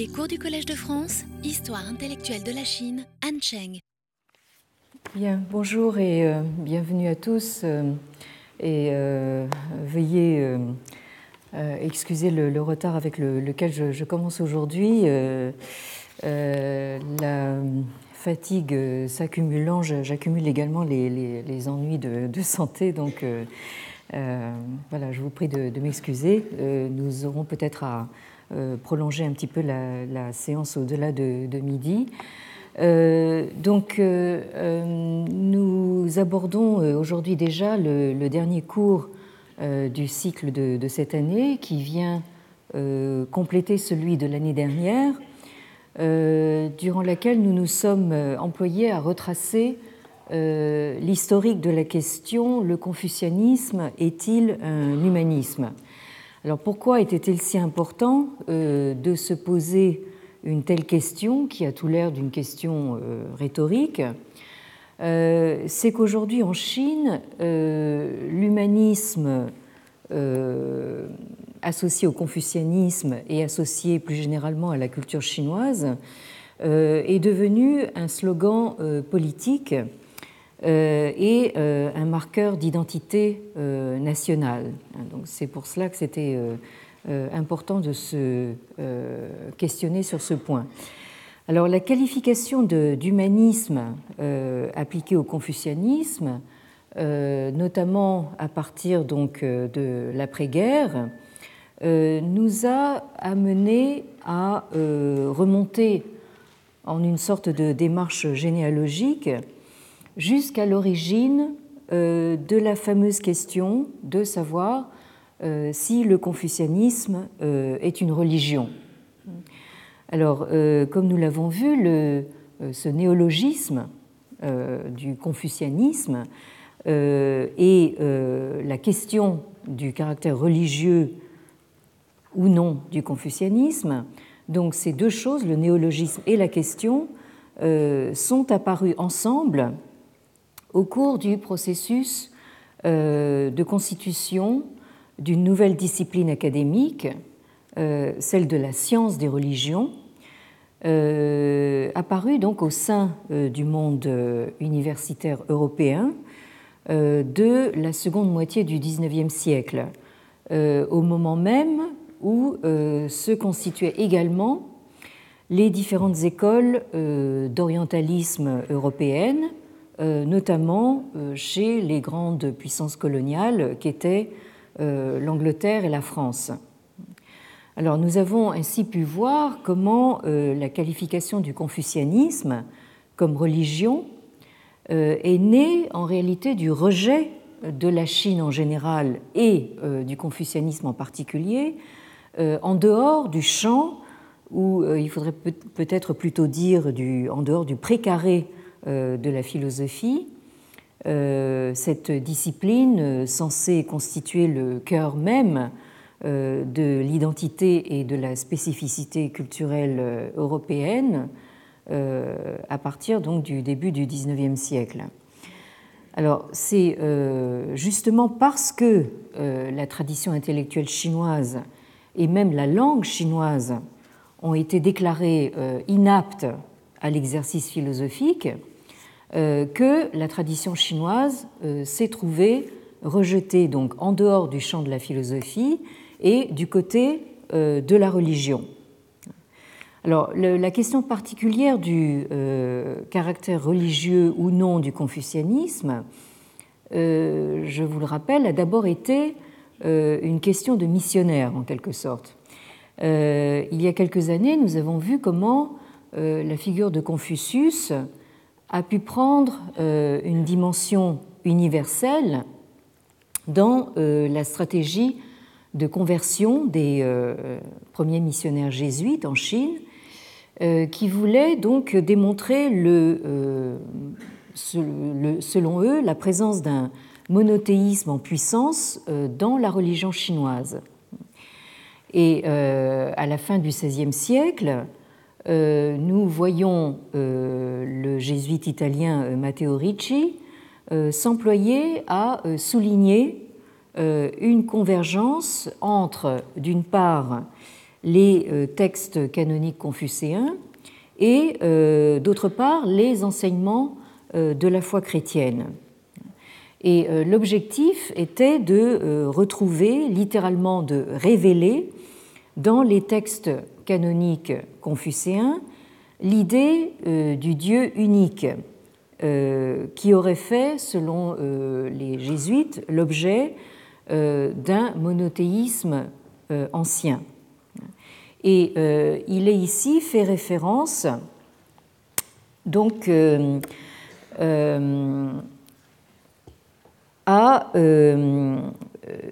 Les cours du Collège de France, Histoire intellectuelle de la Chine, Han Cheng. Bien, bonjour et euh, bienvenue à tous. euh, et euh, veuillez excuser le, retard avec le- lequel je, commence aujourd'hui. La fatigue s'accumulant, j'accumule également les, ennuis de, santé. Donc voilà, je vous prie de, m'excuser. Nous aurons peut-être à prolonger un petit peu la, séance au-delà de, de midi. Euh, donc, euh, euh, nous abordons euh, aujourd'hui déjà le, dernier cours euh, du cycle de, de cette année qui vient euh, compléter celui de l'année dernière, euh, durant laquelle nous nous sommes euh, employés à retracer euh, l'historique de la question le confucianisme est-il un humanisme? Alors pourquoi était-il si important euh, de se poser une telle question qui a tout l'air d'une question euh, rhétorique? Euh, C'est qu'aujourd'hui en Chine, l'humanisme associé au confucianisme et associé plus généralement à la culture chinoise est devenu un slogan politique et euh, un marqueur d'identité euh, nationale. Donc c'est pour cela que c'était euh, euh, important de se euh, questionner sur ce point. Alors la qualification d'humanisme euh, appliquée au confucianisme, euh, notamment à partir donc euh, de l'après-guerre, euh, nous a amené à euh, remonter en une sorte de démarche généalogique jusqu'à l'origine euh, de la fameuse question de savoir euh, si le confucianisme euh, est une religion. Alors, comme nous l'avons vu, ce néologisme du confucianisme et la question du caractère religieux ou non du confucianisme, donc ces deux choses, le néologisme et la question, sont apparues ensemble au cours du processus euh, de constitution d'une nouvelle discipline académique, euh, celle de la science des religions, euh, apparue donc au sein du monde universitaire européen de la seconde moitié du XIXe siècle, au moment même où se constituaient également les différentes écoles d'orientalisme européennes, euh, notamment euh, chez les grandes puissances coloniales qu'étaient euh, l'Angleterre et la France. Alors nous avons ainsi pu voir comment euh, la qualification du confucianisme comme religion euh, est née en réalité du rejet de la Chine en général et euh, du confucianisme en particulier, euh, en dehors du champ, ou euh, il faudrait peut- peut-être plutôt dire en dehors du précaré euh, de la philosophie, euh, cette discipline euh, censée constituer le cœur même euh, de l'identité et de la spécificité culturelle euh, européenne euh, à partir donc du début du XIXe siècle. Alors c'est euh, justement parce que euh, la tradition intellectuelle chinoise et même la langue chinoise ont été déclarées euh, inaptes à l'exercice philosophique euh, que la tradition chinoise euh, s'est trouvée rejetée donc en dehors du champ de la philosophie et du côté euh, de la religion. Alors, la question particulière du euh, caractère religieux ou non du confucianisme, euh, je vous le rappelle, a d'abord été euh, une question de missionnaire en quelque sorte. Euh, il y a quelques années, nous avons vu comment euh, la figure de Confucius a pu prendre euh, une dimension universelle dans euh, la stratégie de conversion des euh, premiers missionnaires jésuites en Chine, qui voulaient donc démontrer, selon eux, la présence d'un monothéisme en puissance dans la religion chinoise. Et à la fin du XVIe siècle, nous voyons euh, le jésuite italien euh, Matteo Ricci euh, s'employer à euh, souligner euh, une convergence entre, d'une part, les textes canoniques confucéens et d'autre part les enseignements de la foi chrétienne. Et l'objectif était de retrouver, littéralement de révéler, dans les textes canoniques confucéens, l'idée du Dieu unique, euh, qui aurait fait, selon euh, les jésuites, l'objet euh, d'un monothéisme ancien. Et il est ici fait référence donc à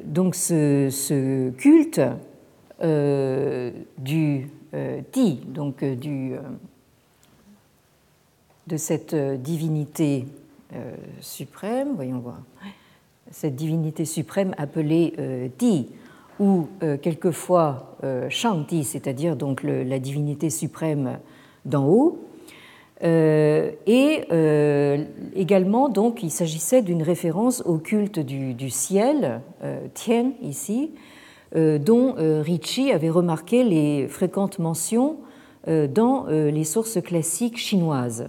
donc ce, culte du Ti, donc du de cette euh, divinité euh, suprême, voyons voir, cette divinité suprême appelée euh, Di, ou quelquefois Shanti, c'est-à-dire donc la divinité suprême d'en haut. et également, donc, il s'agissait d'une référence au culte du, ciel, Tien ici, dont Ricci avait remarqué les fréquentes mentions dans les sources classiques chinoises.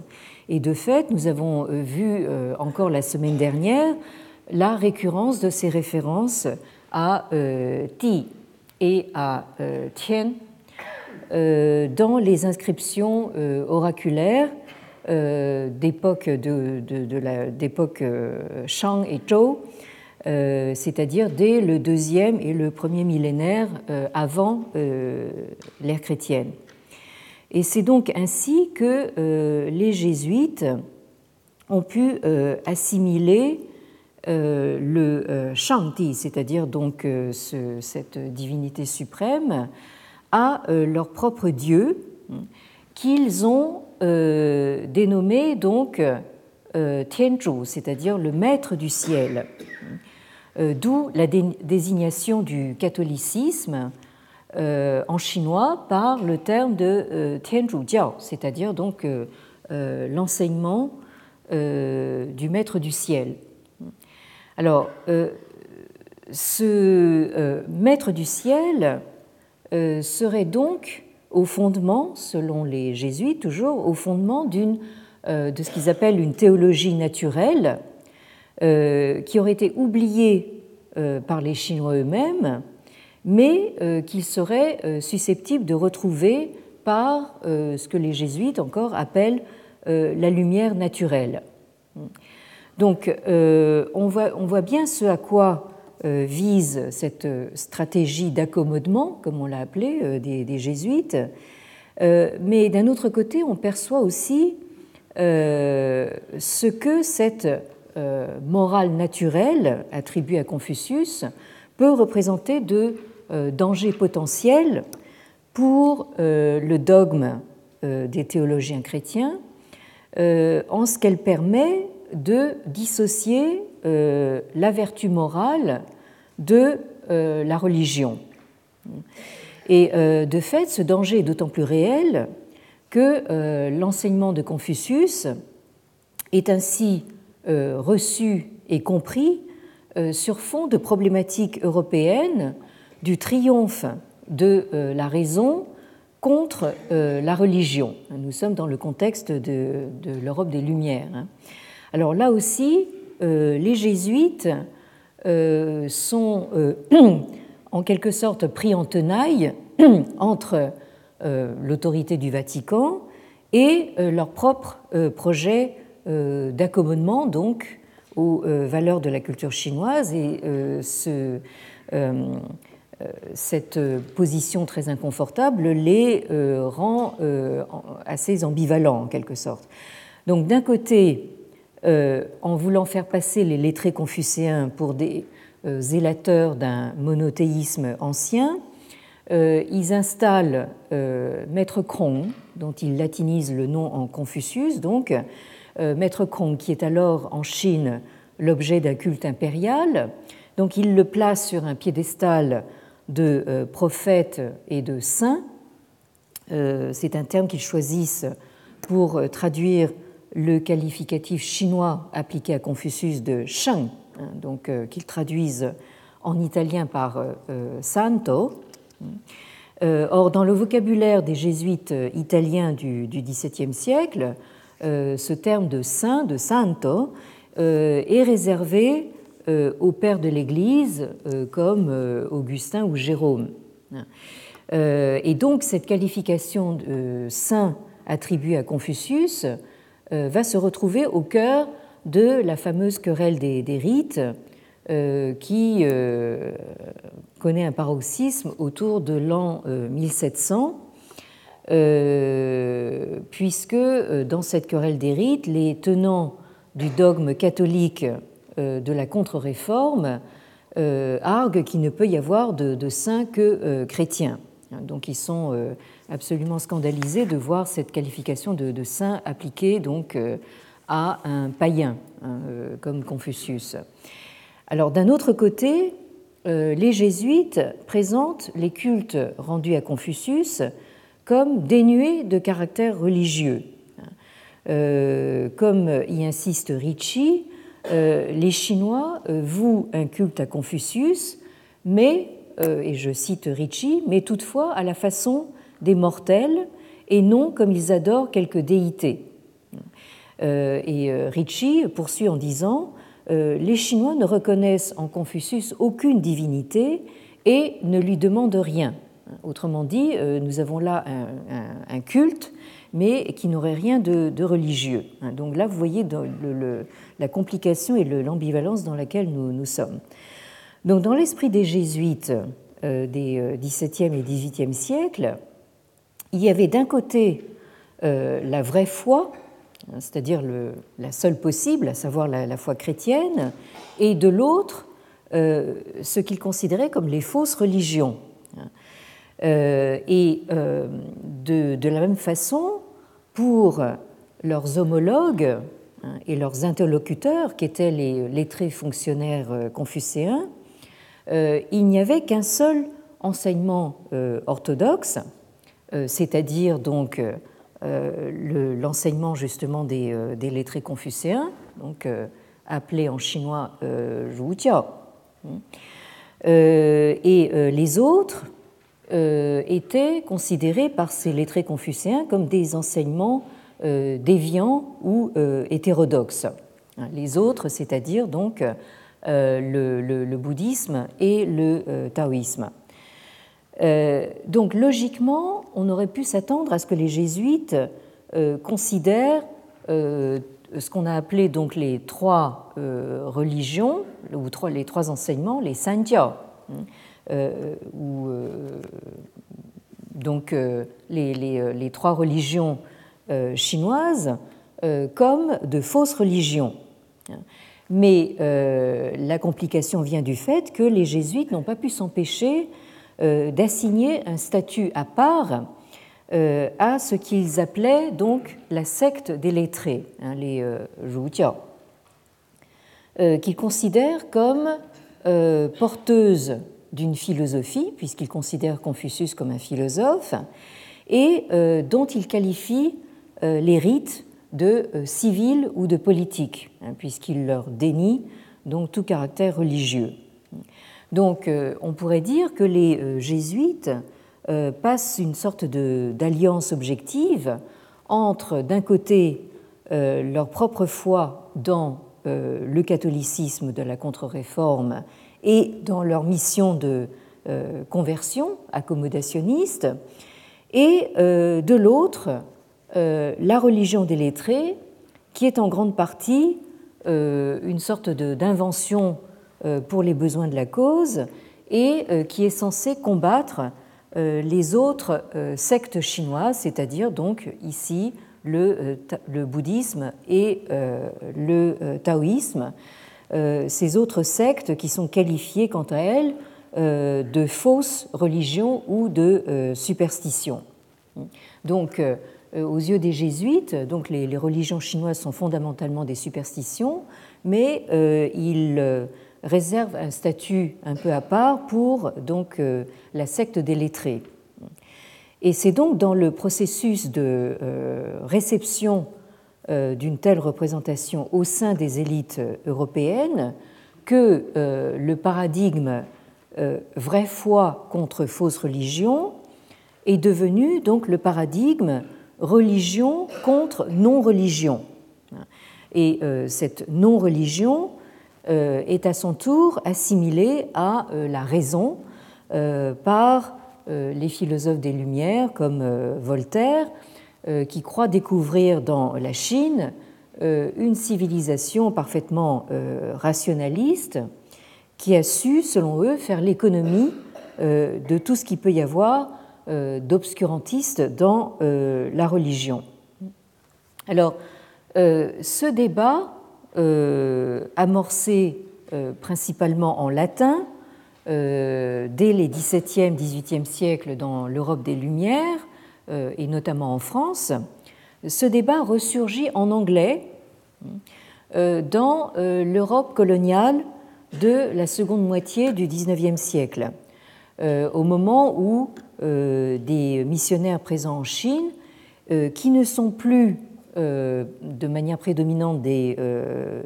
Et de fait, nous avons euh, vu euh, encore la semaine dernière la récurrence de ces références à euh, Ti et à Tian dans les inscriptions oraculaires d'époque de, Shang et Zhou, c'est-à-dire dès le deuxième et le premier millénaire avant l'ère chrétienne. Et c'est donc ainsi que euh, les jésuites ont pu euh, assimiler euh, le Shanti, c'est-à-dire donc cette divinité suprême, à leur propre Dieu, qu'ils ont dénommé donc c'est-à-dire le maître du ciel. D'où la désignation du catholicisme euh, en chinois par le terme de euh, Tianzhu Jiao, c'est-à-dire donc euh, l'enseignement du maître du ciel. Alors, ce maître du ciel serait donc au fondement, selon les jésuites toujours, au fondement de ce qu'ils appellent une théologie naturelle, qui aurait été oubliée par les Chinois eux-mêmes mais euh, qu'il serait euh, susceptible de retrouver par euh, ce que les jésuites encore appellent la lumière naturelle. Donc on voit, bien ce à quoi vise cette stratégie d'accommodement, comme on l'a appelé, des, jésuites, mais d'un autre côté, on perçoit aussi ce que cette morale naturelle attribuée à Confucius peut représenter de euh, danger potentiel pour euh, le dogme euh, des théologiens chrétiens en ce qu'elle permet de dissocier la vertu morale de la religion. Et de fait, ce danger est d'autant plus réel que l'enseignement de Confucius est ainsi reçu et compris sur fond de problématiques européennes du triomphe de euh, la raison contre euh, la religion. Nous sommes dans le contexte de, l'Europe des Lumières. Hein. Alors là aussi, euh, les jésuites sont en quelque sorte pris en tenaille entre l'autorité du Vatican et leur propre projet d'accommodement donc aux valeurs de la culture chinoise et euh, cette position très inconfortable les euh, rend euh, assez ambivalents en quelque sorte. Donc d'un côté, en voulant faire passer les lettrés confucéens pour des zélateurs d'un monothéisme ancien, ils installent Maître Krong, dont ils latinisent le nom en Confucius, donc Maître Krong, qui est alors en Chine l'objet d'un culte impérial. Donc ils le placent sur un piédestal de euh, prophètes et de saints. Euh, c'est un terme qu'ils choisissent pour euh, traduire le qualificatif chinois appliqué à Confucius de Sheng, hein, donc qu'ils traduisent en italien par santo. or, dans le vocabulaire des jésuites italiens du XVIIe siècle, ce terme de saint, de santo, est réservé aux pères de l'Église comme Augustin ou Jérôme. Et donc cette qualification de saint attribuée à Confucius va se retrouver au cœur de la fameuse querelle des, rites euh, qui euh, connaît un paroxysme autour de l'an 1700, euh, puisque dans cette querelle des rites, les tenants du dogme catholique de la contre-réforme arguent qu'il ne peut y avoir de, saints que chrétiens. Donc ils sont absolument scandalisés de voir cette qualification de, de saint appliquée donc à un païen hein, euh, comme Confucius. Alors d'un autre côté, euh, les jésuites présentent les cultes rendus à Confucius comme dénués de caractère religieux. Euh, comme y insiste Ricci, les Chinois vouent un culte à Confucius, mais, et je cite Ricci, mais toutefois à la façon des mortels et non comme ils adorent quelques déités. Euh, et euh, Ricci poursuit en disant euh, Les Chinois ne reconnaissent en Confucius aucune divinité et ne lui demandent rien. Autrement dit, nous avons là un, culte, mais qui n'aurait rien de, religieux. Donc là, vous voyez la complication et l'ambivalence dans laquelle nous, sommes. Donc dans l'esprit des jésuites des XVIIe et XVIIIe siècles, il y avait d'un côté la vraie foi, c'est-à-dire la seule possible, à savoir la, foi chrétienne, et de l'autre, euh, ce qu'ils considéraient comme les fausses religions. Euh, et euh, de, la même façon, pour leurs homologues hein, et leurs interlocuteurs, qui étaient les lettrés fonctionnaires confucéens, il n'y avait qu'un seul enseignement orthodoxe, c'est-à-dire donc euh, l'enseignement justement des, euh, lettrés confucéens, donc euh, appelé en chinois Zhujiao. Et les autres étaient considérés par ces lettrés confucéens comme des enseignements déviants ou hétérodoxes. Les autres, c'est-à-dire donc le, bouddhisme et le taoïsme. Euh, donc logiquement, on aurait pu s'attendre à ce que les jésuites euh, considèrent euh, ce qu'on a appelé donc les trois religions, ou les trois enseignements, les sanjia, hein, ou donc les, les, trois religions chinoises, comme de fausses religions. Mais la complication vient du fait que les jésuites n'ont pas pu s'empêcher euh, d'assigner un statut à part euh, à ce qu'ils appelaient donc la secte des lettrés, hein, les euh, euh qu'ils considèrent comme porteuse d'une philosophie, puisqu'ils considèrent Confucius comme un philosophe, et dont ils qualifient les rites de civils ou de politiques, hein, puisqu'ils leur dénient donc tout caractère religieux. Donc euh, on pourrait dire que les euh, jésuites euh, passent une sorte d'alliance objective entre, d'un côté, leur propre foi dans le catholicisme de la contre-réforme et dans leur mission de conversion accommodationniste, et de l'autre, la religion des lettrés, qui est en grande partie une sorte d'invention euh, pour les besoins de la cause et euh, qui est censé combattre euh, les autres sectes chinoises, c'est-à-dire donc ici le, bouddhisme et le taoïsme, ces autres sectes qui sont qualifiées quant à elles de fausses religions ou de superstitions. Donc, aux yeux des jésuites, donc les, religions chinoises sont fondamentalement des superstitions, mais ils réserve un statut un peu à part pour donc, euh, la secte des lettrés. Et c'est donc dans le processus de euh, réception euh, d'une telle représentation au sein des élites européennes que le paradigme vraie foi contre fausse religion est devenu donc le paradigme religion contre non-religion. Et cette non-religion est à son tour assimilée à la raison par les philosophes des Lumières comme Voltaire, qui croit découvrir dans la Chine une civilisation parfaitement rationaliste qui a su, selon eux, faire l'économie euh, de tout ce qu'il peut y avoir euh, d'obscurantiste dans euh, la religion. Alors, ce débat, amorcé principalement en latin, dès les XVIIe, XVIIIe siècles dans l'Europe des Lumières, et notamment en France, ce débat ressurgit en anglais dans l'Europe coloniale de la seconde moitié du XIXe siècle, euh, au moment où euh, des missionnaires présents en Chine, euh, qui ne sont plus de manière prédominante des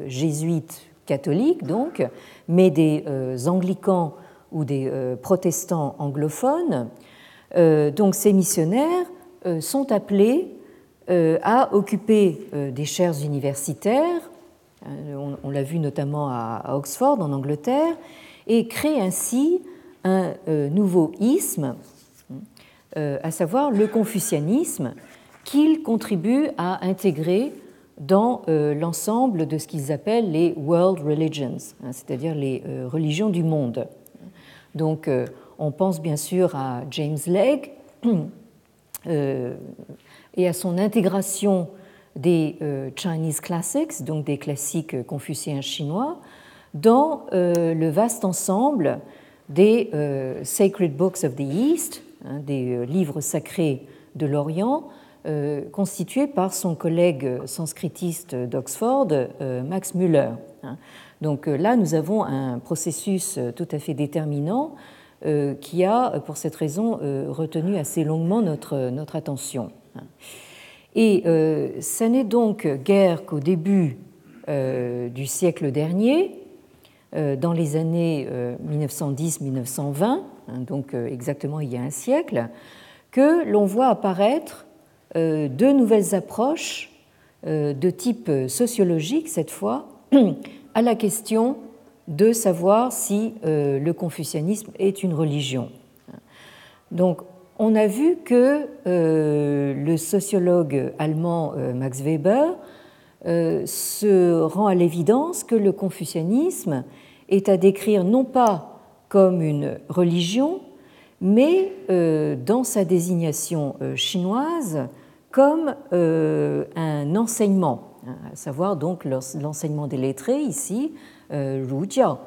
jésuites catholiques, donc, mais des anglicans ou des protestants anglophones, donc ces missionnaires sont appelés à occuper des chaires universitaires euh, on, l'a vu notamment à Oxford, en Angleterre, et crée ainsi un euh, nouveau isme, euh, à savoir le confucianisme, qu'il contribue à intégrer dans l'ensemble de ce qu'ils appellent les world religions, hein, c'est-à-dire les religions du monde. Donc on pense bien sûr à James Legge et à son intégration des euh, Chinese Classics, donc des classiques confucéens chinois, dans euh, le vaste ensemble des euh, Sacred Books of the East, hein, des livres sacrés de l'Orient, constitués par son collègue sanskritiste d'Oxford, Max Müller. Hein. Donc là, nous avons un processus tout à fait déterminant qui a, pour cette raison, retenu assez longuement notre, notre attention. Et euh, n'est donc guère qu'au début euh, du siècle dernier, euh, dans les années 1910-1920, hein, donc exactement il y a un siècle, que l'on voit apparaître deux nouvelles approches de type sociologique, cette fois, à la question de savoir si le confucianisme est une religion. Donc on a vu que euh, le sociologue allemand euh, Max Weber euh, se rend à l'évidence que le confucianisme est à décrire non pas comme une religion, mais dans sa désignation chinoise comme un enseignement, hein, à savoir donc l'enseignement des lettrés ici, Rujiao,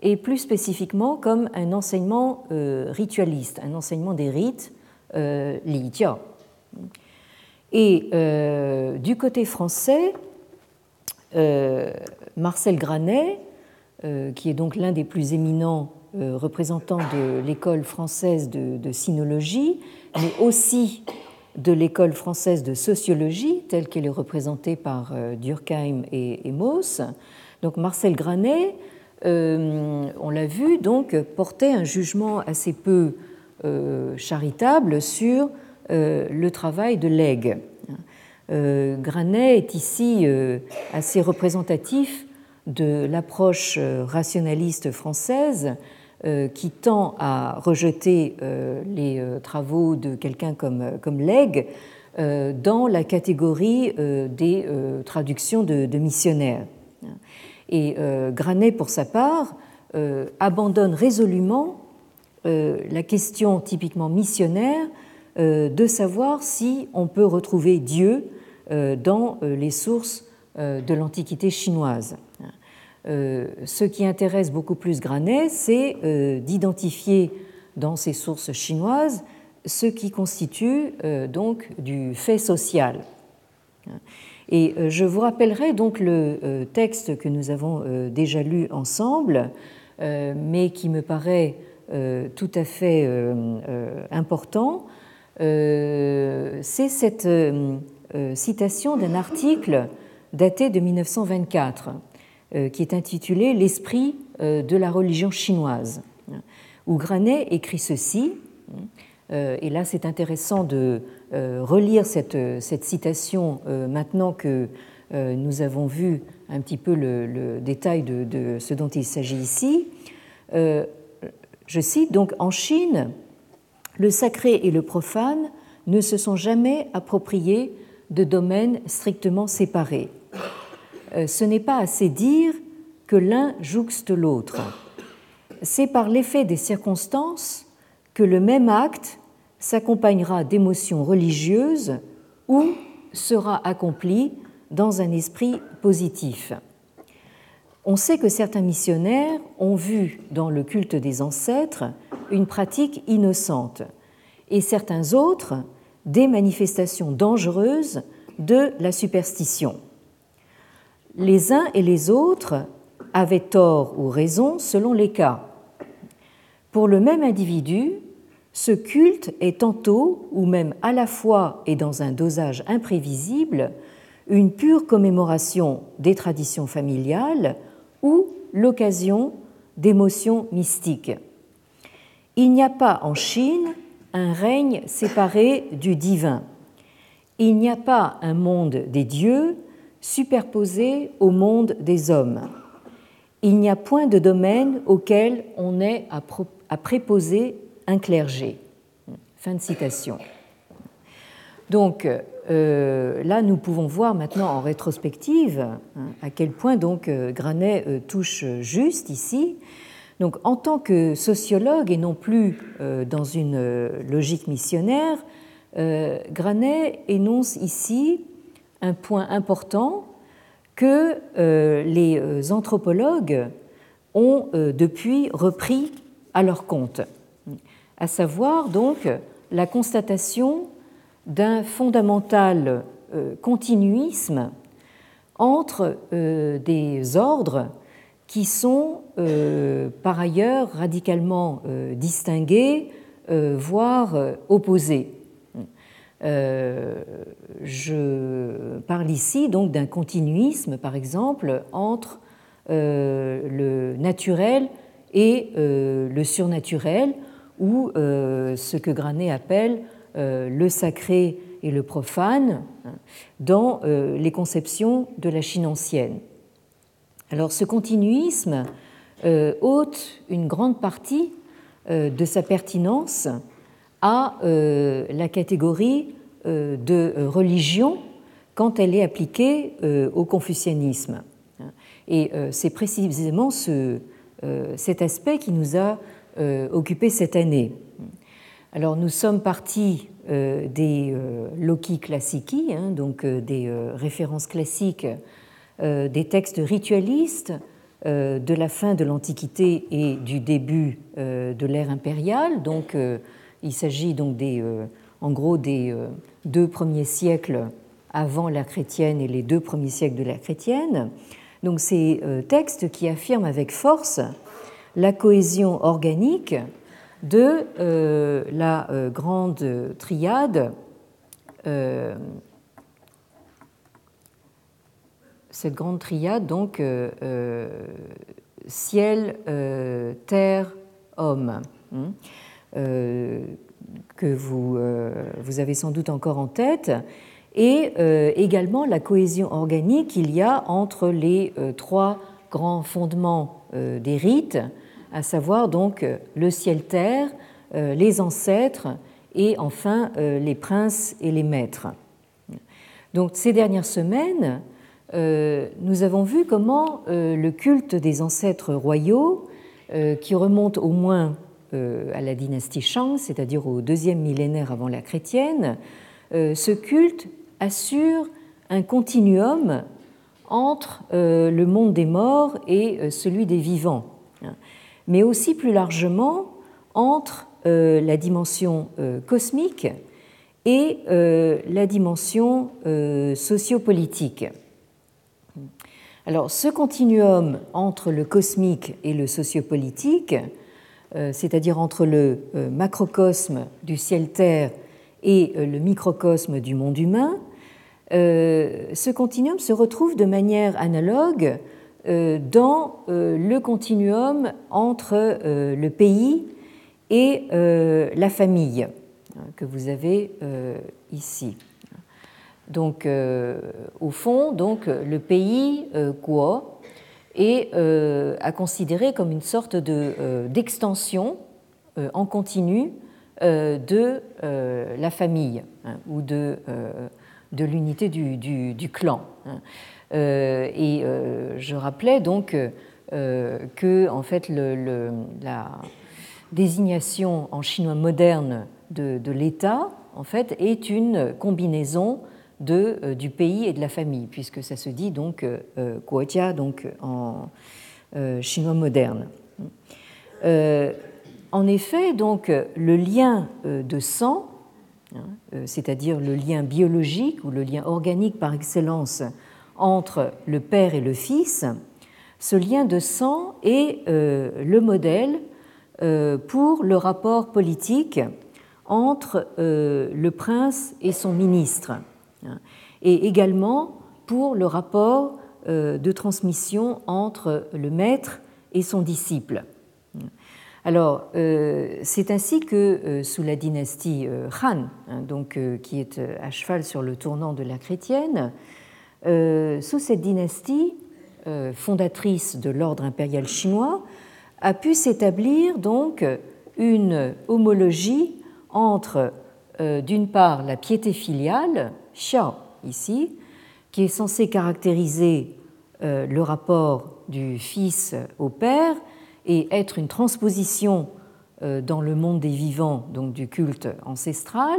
et plus spécifiquement comme un enseignement ritualiste, un enseignement des rites euh, Li Jia. Et euh, du côté français, euh, Marcel Granet, qui est donc l'un des plus éminents représentants de l'école française de, sinologie, mais aussi de l'école française de sociologie, telle qu'elle est représentée par Durkheim et, et Mauss. Donc Marcel Granet, on l'a vu, donc portait un jugement assez peu euh, charitable sur euh, le travail de Legge. Euh, Granet est ici assez représentatif de l'approche rationaliste française qui tend à rejeter les travaux de quelqu'un comme, comme Legge dans la catégorie des traductions de missionnaires. Et Granet, pour sa part, abandonne résolument euh, la question typiquement missionnaire euh, de savoir si on peut retrouver Dieu euh, dans les sources de l'Antiquité chinoise. Ce qui intéresse beaucoup plus Granet, c'est d'identifier dans ces sources chinoises ce qui constitue donc du fait social. Et je vous rappellerai donc le texte que nous avons déjà lu ensemble, mais qui me paraît euh, tout à fait euh, euh, important, c'est cette citation d'un article daté de 1924 qui est intitulé L'esprit de la religion chinoise, où Granet écrit ceci et là, c'est intéressant de relire cette, cette citation maintenant que nous avons vu un petit peu le, détail de, ce dont il s'agit ici. je cite donc En Chine, le sacré et le profane ne se sont jamais appropriés de domaines strictement séparés. Euh, ce n'est pas assez dire que l'un jouxte l'autre. C'est par l'effet des circonstances que le même acte s'accompagnera d'émotions religieuses ou sera accompli dans un esprit positif. On sait que certains missionnaires ont vu dans le culte des ancêtres une pratique innocente et certains autres des manifestations dangereuses de la superstition. Les uns et les autres avaient tort ou raison selon les cas. Pour le même individu, ce culte est tantôt, ou même à la fois et dans un dosage imprévisible, une pure commémoration des traditions familiales ou l'occasion d'émotions mystiques. Il n'y a pas en Chine un règne séparé du divin. Il n'y a pas un monde des dieux superposé au monde des hommes. Il n'y a point de domaine auquel on ait à préposer un clergé. Fin de citation. Donc euh, là, nous pouvons voir maintenant en rétrospective hein, à quel point donc euh, Granet euh, touche juste ici, donc, en tant que sociologue et non plus dans une logique missionnaire, Granet énonce ici un point important que les anthropologues ont depuis repris à leur compte, à savoir donc la constatation d'un fondamental continuisme entre des ordres qui sont euh, par ailleurs radicalement euh, distingués, euh, voire opposés. je parle ici donc d'un continuisme, par exemple, entre le naturel et le surnaturel, ou ce que Granet appelle le sacré et le profane dans les conceptions de la Chine ancienne. Alors ce continuisme euh, ôte une grande partie euh, de sa pertinence à euh, la catégorie de religion quand elle est appliquée au confucianisme. Et c'est précisément ce, cet aspect qui nous a occupé cette année. Alors nous sommes partis des loki classici, hein, donc des références classiques euh, des textes ritualistes euh, de la fin de l'Antiquité et du début euh, de l'ère impériale. Donc, il s'agit donc des, en gros des deux premiers siècles avant l'ère chrétienne et les deux premiers siècles de l'ère chrétienne. Donc, ces textes qui affirment avec force la cohésion organique de la grande triade cette grande triade, donc euh, euh, ciel, euh, terre, homme, hein, que vous, vous avez sans doute encore en tête, et également la cohésion organique qu'il y a entre les trois grands fondements des rites, à savoir donc le ciel-terre, les ancêtres et enfin les princes et les maîtres. Donc ces dernières semaines, euh, nous avons vu comment euh, le culte des ancêtres royaux, euh, qui remonte au moins à la dynastie Shang, c'est-à-dire au deuxième millénaire avant la chrétienne, ce culte assure un continuum entre le monde des morts et celui des vivants, mais aussi plus largement entre la dimension cosmique et la dimension sociopolitique. Alors, ce continuum entre le cosmique et le sociopolitique, euh, c'est-à-dire entre le euh, macrocosme du ciel-terre et euh, le microcosme du monde humain, ce continuum se retrouve de manière analogue dans le continuum entre le pays et la famille. que vous avez ici. Donc, au fond, donc, le pays Guo est à considérer comme une sorte d'extension en continu de la famille hein, ou de, de l'unité du, du, clan. Hein. Et je rappelais donc que en fait, la désignation en chinois moderne de, l'État en fait, est une combinaison de, euh, du pays et de la famille, puisque ça se dit donc euh, Guojia donc en euh, chinois moderne. en effet, donc le lien de sang, hein, c'est-à-dire le lien biologique ou le lien organique par excellence entre le père et le fils, ce lien de sang est le modèle pour le rapport politique entre le prince et son ministre et également pour le rapport euh, de transmission entre le maître et son disciple. Alors, euh, c'est ainsi que euh, sous la dynastie Han, hein, donc, qui est à cheval sur le tournant de la chrétienne, sous cette dynastie, fondatrice de l'ordre impérial chinois, a pu s'établir donc une homologie entre, d'une part, la piété filiale, Xiao ici, qui est censé caractériser euh, le rapport du fils au père et être une transposition euh, dans le monde des vivants donc du culte ancestral,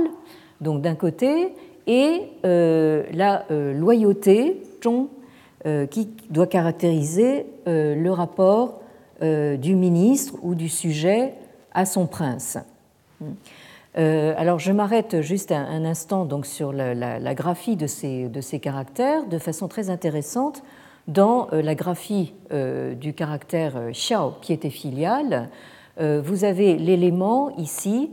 donc d'un côté, et euh, la loyauté, Zhong, qui doit caractériser le rapport du ministre ou du sujet à son prince. Euh, alors je m'arrête juste un, instant donc sur la, graphie de ces, de ces, caractères de façon très intéressante dans euh, la graphie euh, du caractère xiao qui était filial. vous avez l'élément ici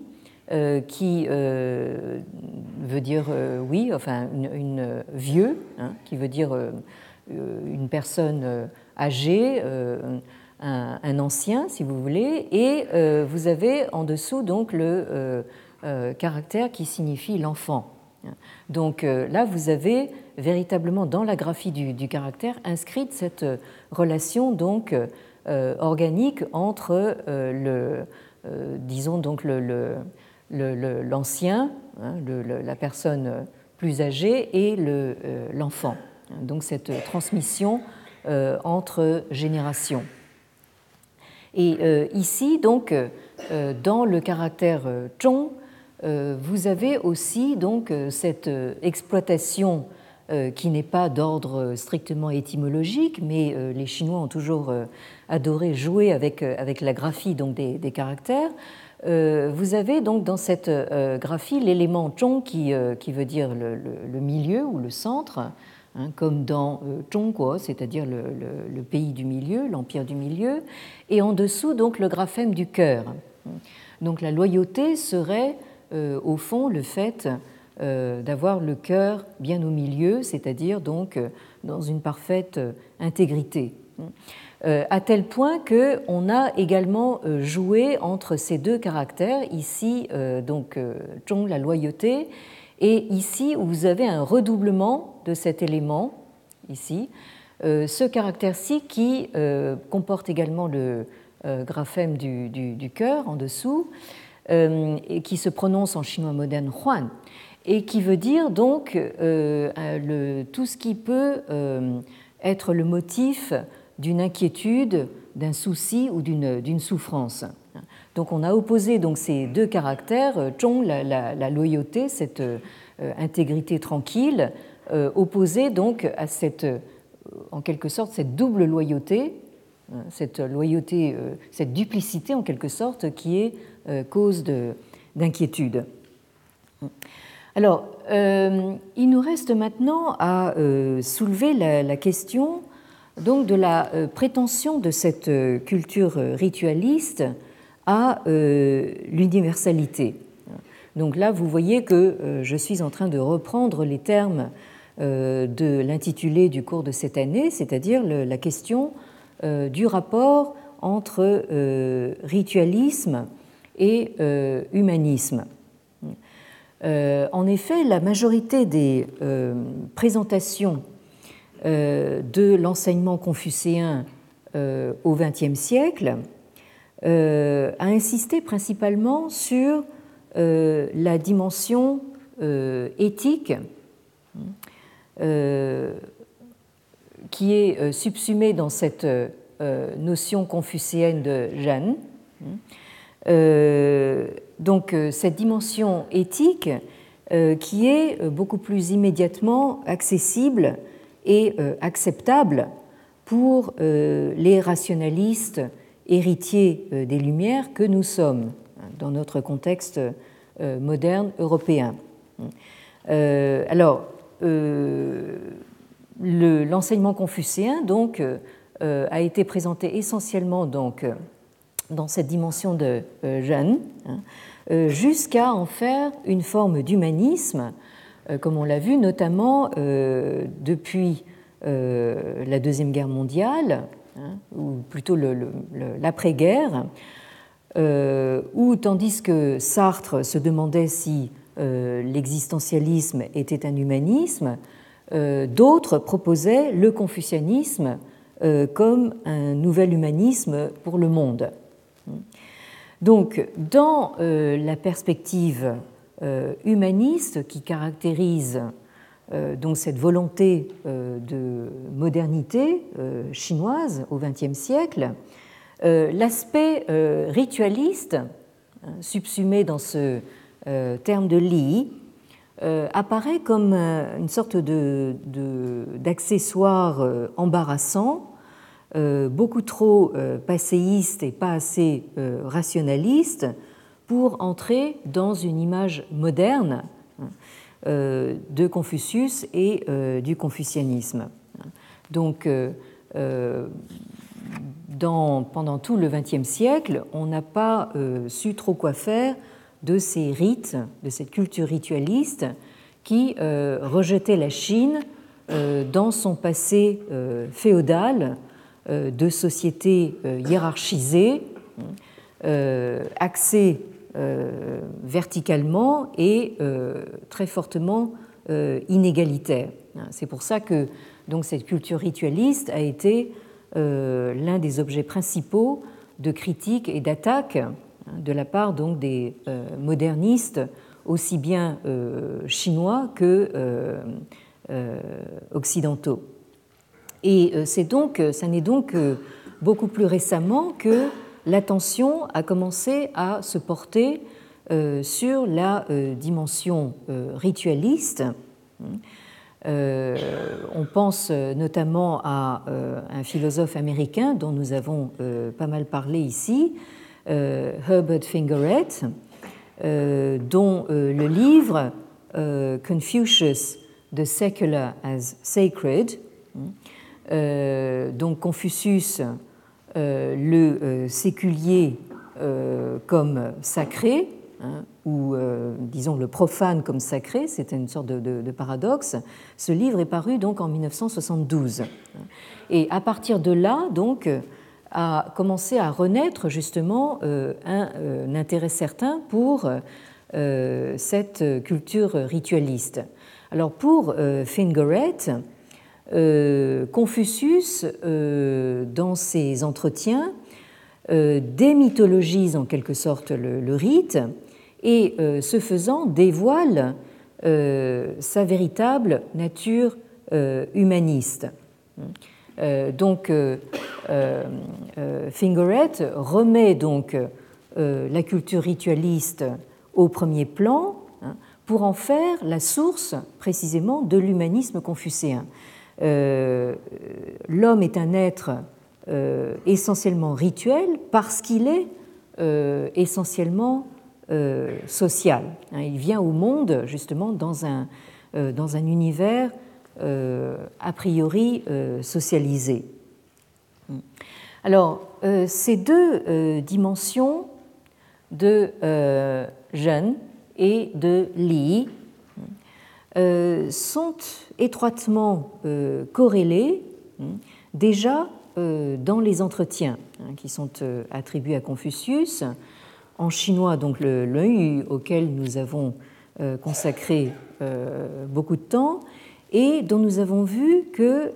qui veut dire oui, enfin une, vieux, qui veut dire une personne âgée. Un, un, ancien, si vous voulez, et vous avez en dessous donc le, euh, caractère qui signifie l'enfant. Donc euh, là, vous avez véritablement dans la graphie du, caractère inscrite cette euh, relation donc organique entre le, disons donc le, l'ancien, hein, la personne plus âgée et l'enfant. donc cette transmission entre générations. Et ici, donc, dans le caractère zhong, euh, vous avez aussi donc euh, cette euh, exploitation qui n'est pas d'ordre strictement étymologique, mais les Chinois ont toujours adoré jouer avec, avec la graphie donc des, caractères. Vous avez donc dans cette graphie l'élément zhong qui, qui veut dire le, milieu ou le centre, hein, comme dans Zhongguo, c'est-à-dire le, pays du milieu, l'empire du milieu, et en dessous donc le graphème du cœur. Donc la loyauté serait euh, au fond le fait euh, d'avoir le cœur bien au milieu, c'est-à-dire donc euh, dans une parfaite intégrité. À tel point qu'on a également joué entre ces deux caractères, ici donc Zhong, la loyauté, et ici où vous avez un redoublement de cet élément, ici, ce caractère-ci qui comporte également le graphème du, du cœur en dessous, euh, et qui se prononce en chinois moderne Huan, et qui veut dire donc euh, tout ce qui peut euh, être le motif d'une inquiétude, d'un souci ou d'une souffrance. Donc on a opposé donc ces deux caractères, Zhong, la, la, loyauté, cette intégrité tranquille, opposée donc à cette, en quelque sorte, cette double loyauté, hein, cette loyauté, cette duplicité en quelque sorte qui est euh, cause d'inquiétude. Alors, euh, il nous reste maintenant à euh, soulever la, question donc de la prétention de cette culture ritualiste à l'universalité. Donc là, vous voyez que je suis en train de reprendre les termes de l'intitulé du cours de cette année, c'est-à-dire la question du rapport entre ritualisme et euh, humanisme. en effet, la majorité des présentations de l'enseignement confucéen au XXe siècle a insisté principalement sur la dimension éthique qui est subsumée dans cette notion confucéenne de Jeanne. Euh, donc euh, cette dimension éthique euh, qui est beaucoup plus immédiatement accessible et acceptable pour les rationalistes héritiers des Lumières que nous sommes dans notre contexte moderne européen. alors, l'enseignement confucéen donc a été présenté essentiellement donc dans cette dimension de euh, jeune, hein, euh, jusqu'à en faire une forme d'humanisme, euh, comme on l'a vu notamment depuis la Deuxième Guerre mondiale, hein, ou plutôt l'après-guerre, où tandis que Sartre se demandait si l'existentialisme était un humanisme, d'autres proposaient le confucianisme comme un nouvel humanisme pour le monde. Donc, dans euh, la perspective euh, humaniste qui caractérise euh, donc cette volonté de modernité chinoise au XXe siècle, l'aspect ritualiste, hein, subsumé dans ce terme de Li, apparaît comme une sorte d'accessoire embarrassant euh, beaucoup trop euh, passéiste et pas assez euh, rationaliste pour entrer dans une image moderne de Confucius et du confucianisme. Donc, dans, pendant tout le XXe siècle, on n'a pas su trop quoi faire de ces rites, de cette culture ritualiste qui rejetait la Chine dans son passé féodal euh, de sociétés euh, hiérarchisées, euh, axées verticalement et très fortement inégalitaires. C'est pour ça que donc, cette culture ritualiste a été l'un des objets principaux de critique et d'attaque hein, de la part donc, des modernistes, aussi bien chinois que occidentaux. Et euh, c'est donc, euh, ça n'est donc euh, beaucoup plus récemment que l'attention a commencé à se porter sur la dimension ritualiste. on pense notamment à un philosophe américain dont nous avons pas mal parlé ici, Herbert Fingeret, dont le livre Confucius, The Secular as Sacred, euh, donc Confucius, euh, le euh, séculier comme sacré, hein, ou disons le profane comme sacré, c'était une sorte de, paradoxe. Ce livre est paru donc en 1972. Et à partir de là, donc, a commencé à renaître justement un, intérêt certain pour cette culture ritualiste. Alors pour Fingeret, euh, Confucius, euh, dans ses entretiens, euh, démythologise en quelque sorte le, rite et, ce faisant, dévoile sa véritable nature humaniste. donc, Fingeret remet donc la culture ritualiste au premier plan hein, pour en faire la source précisément de l'humanisme confucéen. Euh, l'homme est un être euh, essentiellement rituel parce qu'il est euh, essentiellement social. Hein, il vient au monde justement dans un, univers a priori socialisé. Alors, ces deux dimensions de jeune et de Li sont étroitement euh, corrélés hein, déjà euh, dans les entretiens hein, qui sont attribués à Confucius. En chinois, donc le l'œil auquel nous avons consacré beaucoup de temps et dont nous avons vu que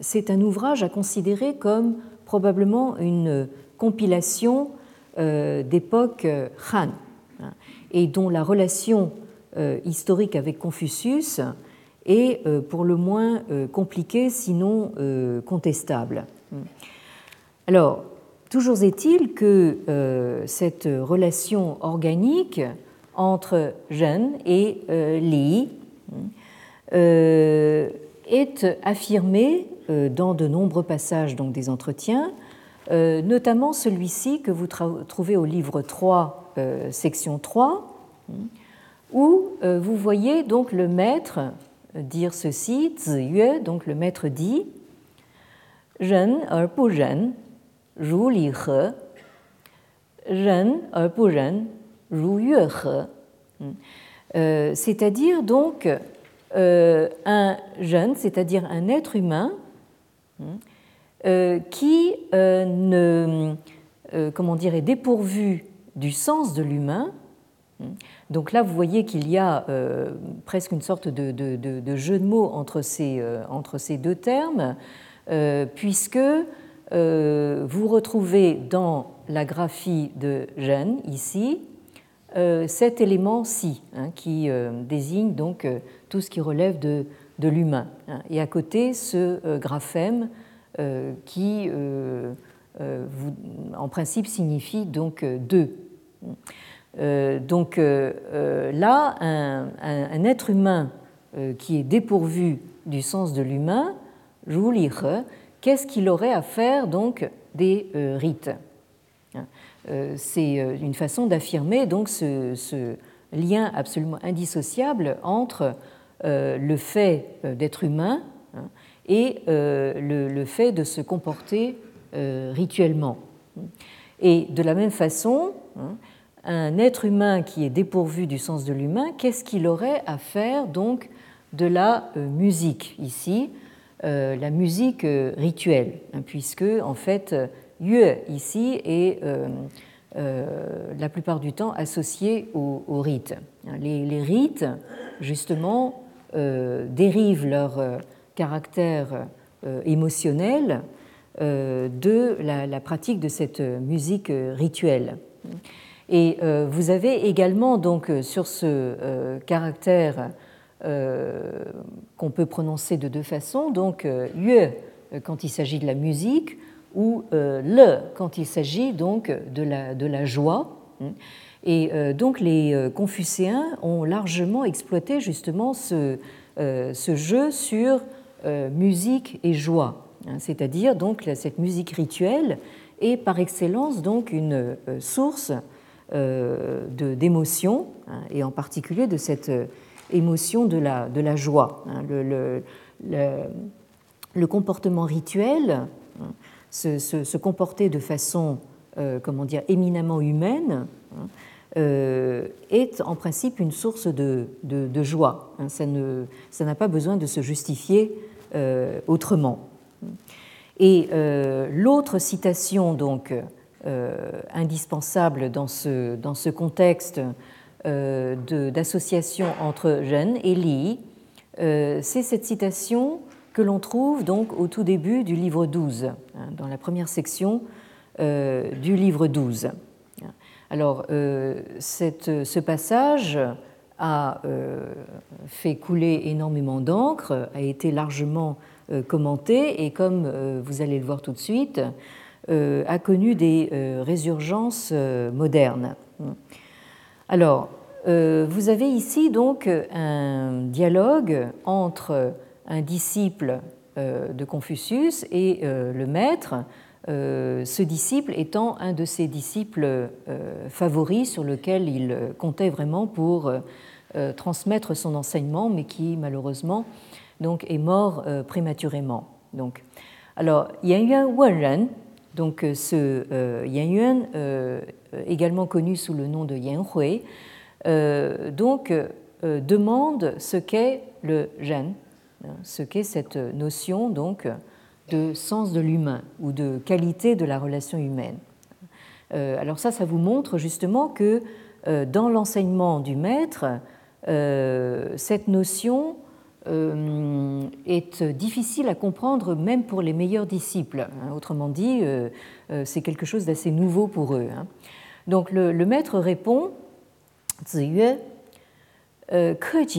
c'est un ouvrage à considérer comme probablement une compilation d'époque Han hein, et dont la relation historique avec Confucius est pour le moins compliquée, sinon contestable. Alors, toujours est-il que euh, cette relation organique entre Zhen et euh, Li euh, est affirmée dans de nombreux passages donc, des entretiens, notamment celui-ci que vous trouvez au livre 3, section 3, où vous voyez donc le maître dire ceci, Ziyue, donc le maître dit Ren er bu ren, ru li he, ren er bu ren, ru yue he. Euh, c'est-à-dire donc euh, un jeune, c'est-à-dire un être humain euh, qui ne, comment dire, est dépourvu du sens de l'humain. Donc là, vous voyez qu'il y a presque une sorte de, jeu de mots entre ces, ces deux termes. Euh, puisque euh, vous retrouvez dans la graphie de Gênes, ici, euh, cet élément-ci, hein, qui désigne donc tout ce qui relève de, de l'humain. Hein. et à côté, ce graphème qui, en principe, signifie donc deux. Donc là, un, être humain qui est dépourvu du sens de l'humain qu'est-ce qu'il aurait à faire donc des euh, rites? Hein, euh, C'est euh, une façon d'affirmer donc ce, lien absolument indissociable entre le fait d'être humain hein, et le, fait de se comporter rituellement. Et de la même façon, hein, un être humain qui est dépourvu du sens de l'humain, qu'est-ce qu'il aurait à faire donc de la musique ici euh, la musique euh, rituelle, hein, puisque en fait, yue ici est euh, la plupart du temps associé au, rite. Hein, les, rites, justement, dérivent leur caractère émotionnel de la, pratique de cette musique rituelle. Et vous avez également donc sur ce caractère euh, qu'on peut prononcer de deux façons, donc euh, yue euh, quand il s'agit de la musique ou le quand il s'agit donc de la, de la joie. Et donc les Confucéens ont largement exploité justement ce, ce jeu sur musique et joie, hein. c'est-à-dire donc cette musique rituelle est par excellence donc une source d'émotion hein, et en particulier de cette émotion de la, de la joie. Hein. Le, le, comportement rituel, hein, se, comporter de façon, euh, comment dire, éminemment humaine, euh, est en principe une source de, de, joie. Ça n'a ça pas besoin de se justifier euh, autrement. Et l'autre citation donc indispensable dans ce, dans ce contexte euh, d'association entre Jeanne et Li, euh, c'est cette citation que l'on trouve donc au tout début du livre 12, hein, dans la première section euh, du livre 12. Alors, cette, ce passage a fait couler énormément d'encre, a été largement commenté et, comme vous allez le voir tout de suite, a connu des résurgences modernes. Alors, euh, vous avez ici donc un dialogue entre un disciple euh, de Confucius et euh, le maître, ce disciple étant un de ses disciples favoris sur lequel il comptait vraiment pour transmettre son enseignement, mais qui malheureusement donc, est mort prématurément. Donc, alors, Yuan Wenren, donc ce Yan Yuan euh, également connu sous le nom de Yan Hui, euh, donc euh, demande ce qu'est le gène, hein, ce qu'est cette notion donc de sens de l'humain ou de qualité de la relation humaine. Alors ça, ça vous montre justement que dans l'enseignement du maître, cette notion est difficile à comprendre même pour les meilleurs disciples. Hein. Autrement dit, c'est quelque chose d'assez nouveau pour eux. Hein. Donc le, maître répond, Ziyue,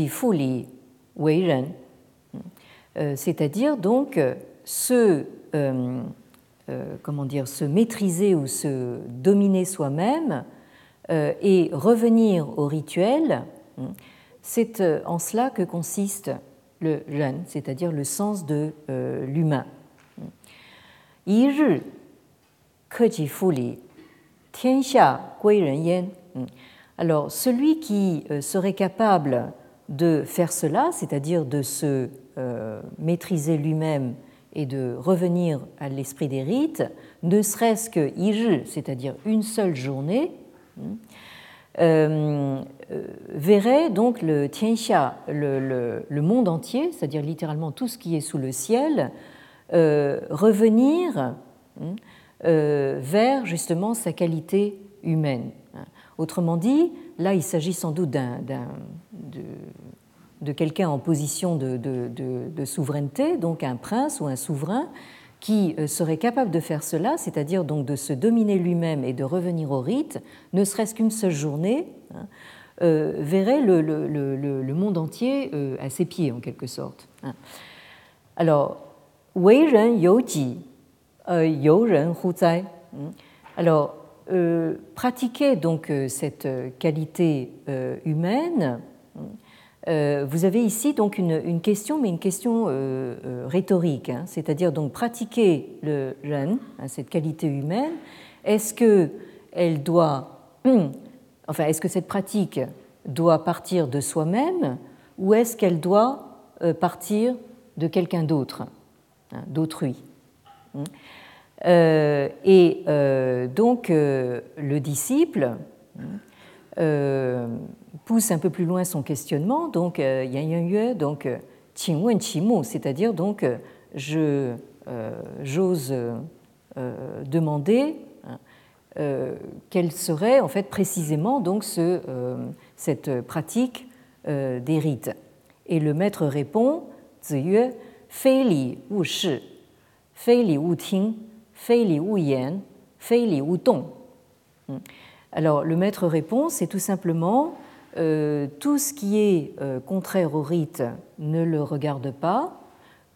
Fuli c'est-à-dire donc se, euh, euh, comment dire, se maîtriser ou se dominer soi-même euh, et revenir au rituel, c'est en cela que consiste le ren, c'est-à-dire le sens de l'humain. Alors, celui qui serait capable de faire cela, c'est-à-dire de se maîtriser lui-même et de revenir à l'esprit des rites, ne serait-ce que iri, c'est-à-dire une seule journée, euh, euh, verrait donc le tianxia, le, le, monde entier, c'est-à-dire littéralement tout ce qui est sous le ciel, euh, revenir hein, vers justement sa qualité humaine. Autrement dit, là il s'agit sans doute d'un, de quelqu'un en position de, souveraineté, donc un prince ou un souverain, qui euh, serait capable de faire cela, c'est-à-dire donc de se dominer lui-même et de revenir au rite, ne serait-ce qu'une seule journée, hein, euh, verrait le, monde entier euh, à ses pieds en quelque sorte. Hein. Alors, Wei Ren Ji, You Ren Zai. Hein. Alors, pratiquer donc cette qualité humaine euh, vous avez ici donc une, question, mais une question euh, euh, rhétorique, hein. c'est-à-dire donc pratiquer le ren, hein, cette qualité humaine. Est-ce que elle doit, enfin, est-ce que cette pratique doit partir de soi-même ou est-ce qu'elle doit partir de quelqu'un d'autre, hein, d'autrui Et donc le disciple pousse un peu plus loin son questionnement, donc euh, Yan Yue, donc euh, Qingwen Qimu, c'est-à-dire donc euh, je j'ose demander hein, quelle serait en fait précisément donc ce, cette pratique des rites. Et le maître répond Ziyue, Fei li wu shi, Fei wu ting, Fei wu yan, dong. Alors le maître répond, c'est tout simplement euh, tout ce qui est euh, contraire au rite ne le regarde pas,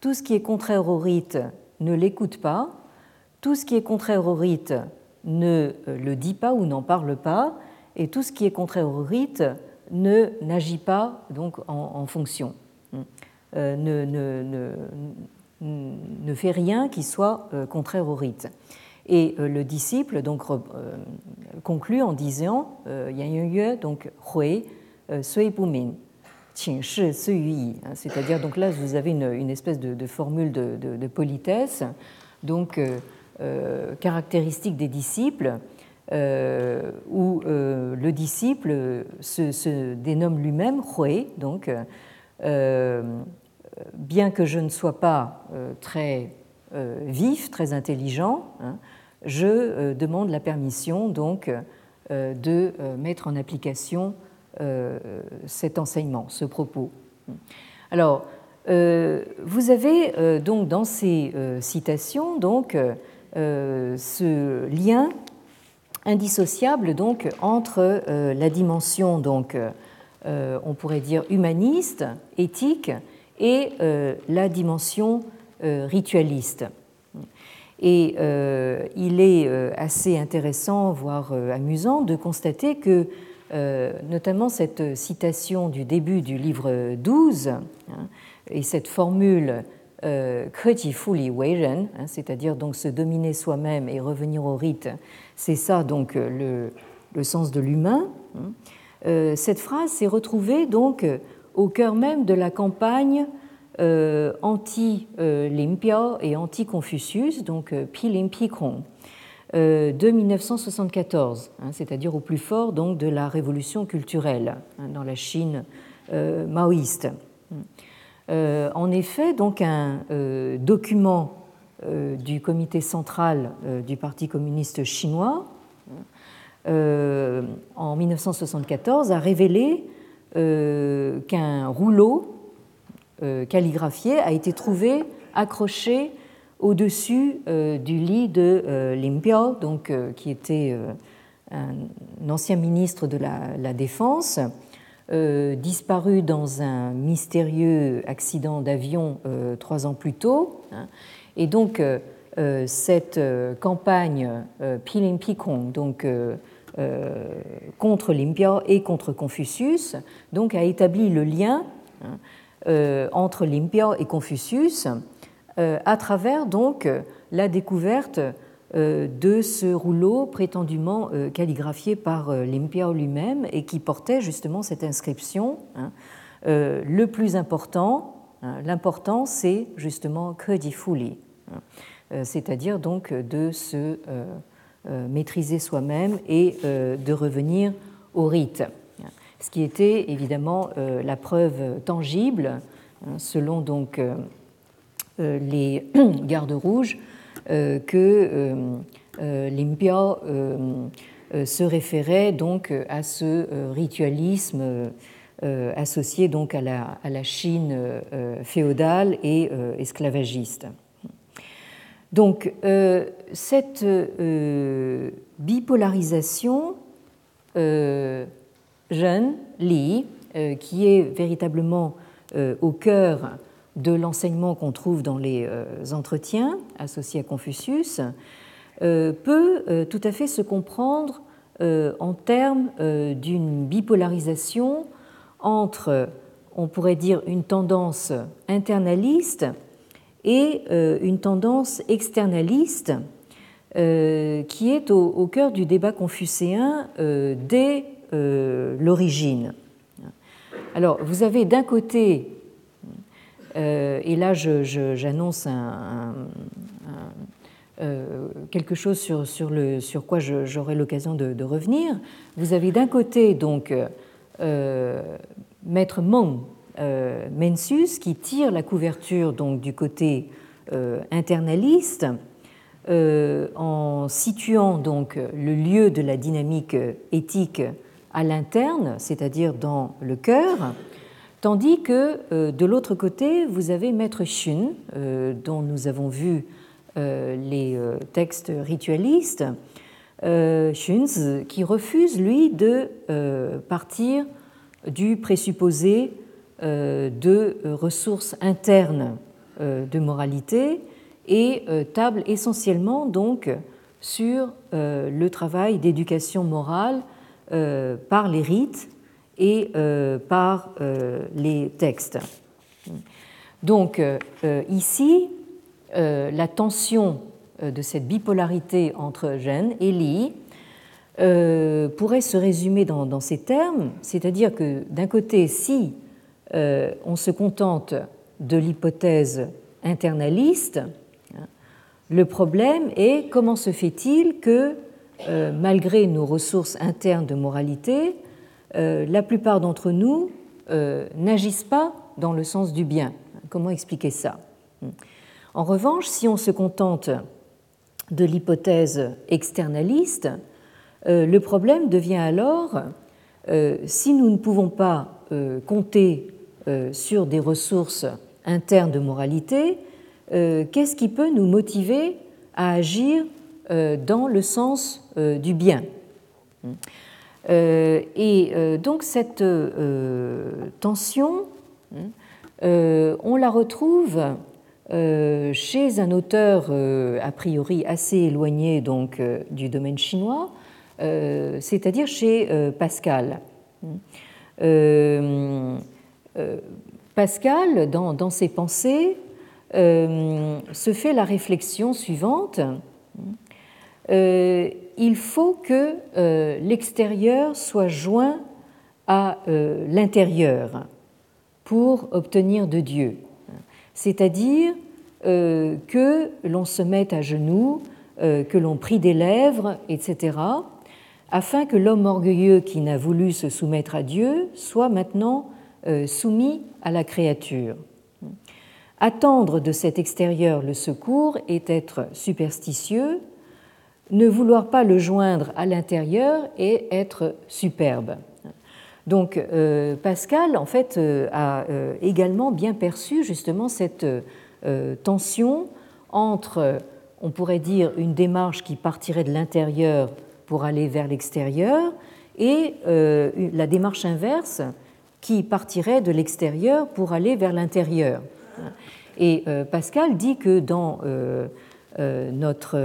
tout ce qui est contraire au rite ne l'écoute pas, tout ce qui est contraire au rite ne euh, le dit pas ou n'en parle pas, et tout ce qui est contraire au rite ne n'agit pas donc en, fonction, ne, ne, fait rien qui soit contraire au rite. Et le disciple donc conclut en disant Yan Yue, donc Hui, Sui Bumin. Hein, c'est-à-dire, donc là, vous avez une, espèce de, formule de, politesse, donc euh, euh, caractéristique des disciples, euh, où le disciple se, dénomme lui-même Hui, donc bien que je ne sois pas très vif, très intelligent, hein, je demande la permission donc de mettre en application euh, cet enseignement, ce propos. Alors, euh, vous avez euh, donc dans ces citations donc ce lien indissociable donc entre la dimension donc on pourrait dire humaniste, éthique et la dimension ritualiste. Et il est assez intéressant, voire amusant, de constater que euh, notamment cette citation du début du livre 12 hein, et cette formule euh, hein, c'est-à-dire donc se dominer soi-même et revenir au rite, c'est ça donc le, sens de l'humain. Hein. Euh, cette phrase s'est retrouvée donc au cœur même de la campagne anti-Limpia et anti-Confucius, donc Pi Limpi Kong euh, de 1974, hein, c'est-à-dire au plus fort donc, de la révolution culturelle dans la Chine euh, maoïste. Euh, en effet, donc un document du comité central du Parti communiste chinois en 1974, a révélé qu'un rouleau calligraphié a été trouvé accroché au-dessus du lit de Limpio, donc, qui était un, ancien ministre de la, Défense, disparu dans un mystérieux accident d'avion trois ans plus tôt. Hein. Et donc, euh, cette euh, campagne euh, Pilin Pikong, donc contre Limpia et contre Confucius, donc a établi le lien hein, entre Limpia et Confucius à travers donc la découverte de ce rouleau prétendument calligraphié par Limpia lui-même et qui portait justement cette inscription. Hein, le plus important, hein, l'important, c'est justement Kedi Fuli. Euh, c'est-à-dire donc de se euh, euh, maîtriser soi-même et de revenir au rite. Ce qui était évidemment la preuve tangible, hein, selon donc les gardes rouges, que Limpia se référait donc à ce ritualisme associé donc à la, à la Chine féodale et esclavagiste. Donc, euh, cette euh, bipolarisation euh, jeune, Li, qui est véritablement au cœur de l'enseignement qu'on trouve dans les entretiens associés à Confucius, peut tout à fait se comprendre en termes d'une bipolarisation entre, on pourrait dire, une tendance internaliste et euh, une tendance externaliste euh, qui est au, cœur du débat confucéen euh, dès l'origine. Alors, vous avez d'un côté, et là j'annonce quelque chose sur, sur, quoi j'aurai l'occasion de, revenir, vous avez d'un côté donc Maître Meng euh, Mencius qui tire la couverture donc du côté euh, internaliste euh, en situant donc le lieu de la dynamique éthique à l'interne, c'est-à-dire dans le cœur, tandis que de l'autre côté, vous avez Maître Xun, dont nous avons vu les textes ritualistes, Xunzi, qui refuse, lui, de partir du présupposé euh, de ressources internes euh, de moralité et euh, table essentiellement donc sur le travail d'éducation morale par les rites et par les textes. Donc ici, la tension de cette bipolarité entre Jeanne et Li pourrait se résumer dans, ces termes, c'est-à-dire que d'un côté, si euh, on se contente de l'hypothèse internaliste. Le problème est comment se fait-il que, euh, malgré nos ressources internes de moralité, euh, la plupart d'entre nous n'agissent pas dans le sens du bien. Comment expliquer ça? En revanche, si on se contente de l'hypothèse externaliste, le problème devient alors, si nous ne pouvons pas compter euh, sur des ressources internes de moralité, euh, qu'est-ce qui peut nous motiver à agir euh, dans le sens du bien? Et donc cette tension, on la retrouve chez un auteur a priori assez éloigné donc du domaine chinois, c'est-à-dire chez Pascal. Euh, Pascal, dans, ses pensées, euh, se fait la réflexion suivante. Euh, il faut que l'extérieur soit joint à l'intérieur pour obtenir de Dieu. C'est-à-dire que l'on se mette à genoux, que l'on prie des lèvres, etc., afin que l'homme orgueilleux qui n'a voulu se soumettre à Dieu soit maintenant euh, soumis à la créature. Attendre de cet extérieur le secours est être superstitieux, ne vouloir pas le joindre à l'intérieur et être superbe. Donc Pascal, en fait, a également bien perçu justement cette tension entre, on pourrait dire, une démarche qui partirait de l'intérieur pour aller vers l'extérieur et la démarche inverse qui partirait de l'extérieur pour aller vers l'intérieur. Et Pascal dit que dans euh, notre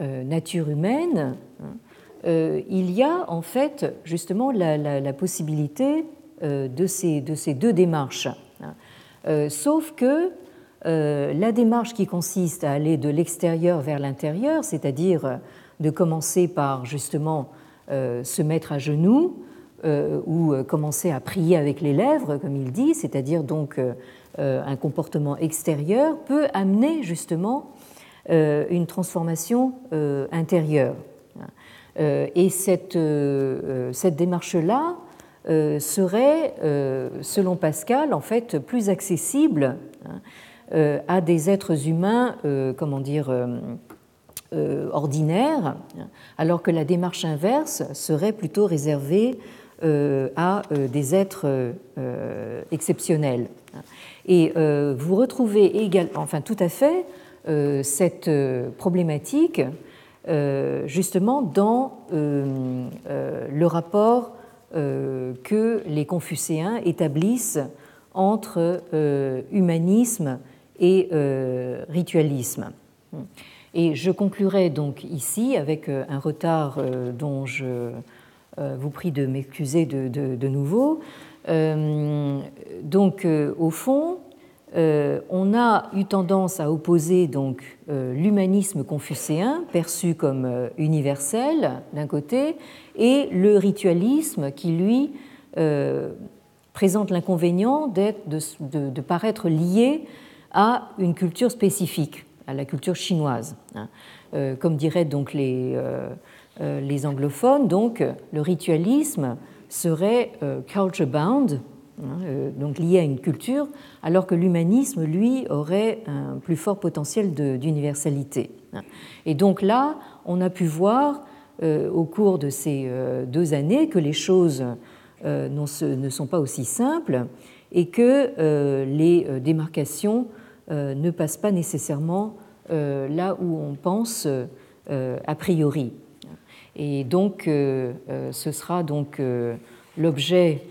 euh, nature humaine, euh, il y a en fait justement la, possibilité de ces, de, ces, deux démarches. sauf que la démarche qui consiste à aller de l'extérieur vers l'intérieur, c'est-à-dire de commencer par justement se mettre à genoux ou commencer à prier avec les lèvres, comme il dit, c'est-à-dire donc un comportement extérieur, peut amener justement euh, une transformation euh, intérieure. Euh, et cette, cette démarche-là serait, selon Pascal, en fait plus accessible hein, à des êtres humains, comment dire, ordinaires, alors que la démarche inverse serait plutôt réservée à des êtres exceptionnels. Et vous retrouvez également, enfin tout à fait, euh, cette euh, problématique euh, justement dans le rapport que les confucéens établissent entre humanisme et ritualisme. Et je conclurai donc ici avec un retard dont je vous prie de m'excuser de, de, nouveau. Donc, au fond, euh, on a eu tendance à opposer donc euh, l'humanisme confucéen, perçu comme euh, universel d'un côté, et le ritualisme qui, lui, présente l'inconvénient de, paraître lié à une culture spécifique, à la culture chinoise. Hein. comme diraient donc les, les anglophones, donc le ritualisme serait culture bound, Hein, euh, donc lié à une culture, alors que l'humanisme, lui, aurait un plus fort potentiel d'universalité. Hein. Et donc là, on a pu voir euh, au cours de ces euh, deux années que les choses ne sont pas aussi simples et que les démarcations ne passent pas nécessairement là où on pense a priori. Et donc, ce sera donc l'objet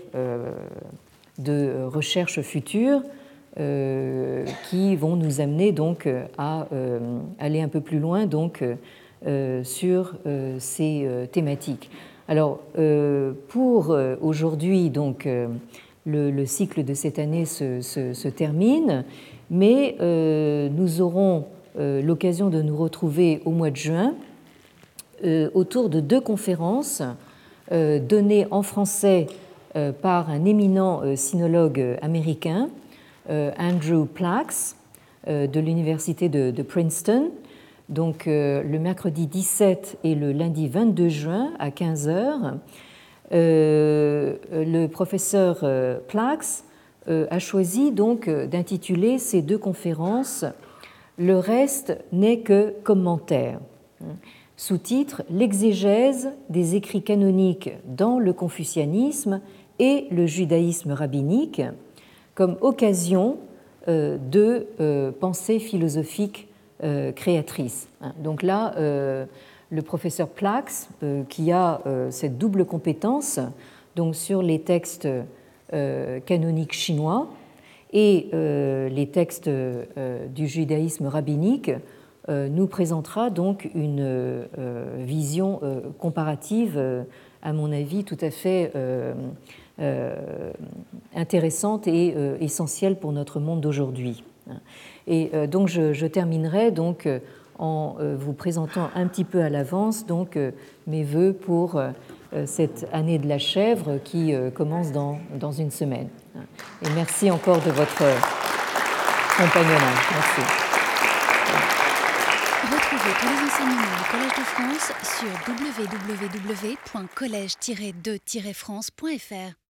de euh, recherches futures euh, qui vont nous amener donc à euh, aller un peu plus loin donc sur ces thématiques. Alors pour aujourd'hui donc le, cycle de cette année se, termine, mais nous aurons l'occasion de nous retrouver au mois de juin autour de deux conférences données en français euh, par un éminent euh, sinologue américain, euh, Andrew Plax, de l'université de, Princeton, donc le mercredi 17 et le lundi 22 juin à 15 heures. le professeur Plax a choisi donc d'intituler ces deux conférences Le reste n'est que commentaire. Sous-titre L'exégèse des écrits canoniques dans le confucianisme et le judaïsme rabbinique comme occasion euh, de euh, pensée philosophique euh, créatrice. Hein, donc là, le professeur Plax, qui a cette double compétence donc sur les textes canoniques chinois et les textes du judaïsme rabbinique, nous présentera donc une vision comparative, à mon avis, tout à fait intéressante et euh, essentielle pour notre monde d'aujourd'hui. Et euh, donc je, terminerai donc en vous présentant un petit peu à l'avance donc mes voeux pour cette année de la chèvre qui commence dans, dans une semaine. Et merci encore de votre compagnonnage. Merci. Retrouvez tous les enseignements du Collège de France sur www.collège-2-france.fr.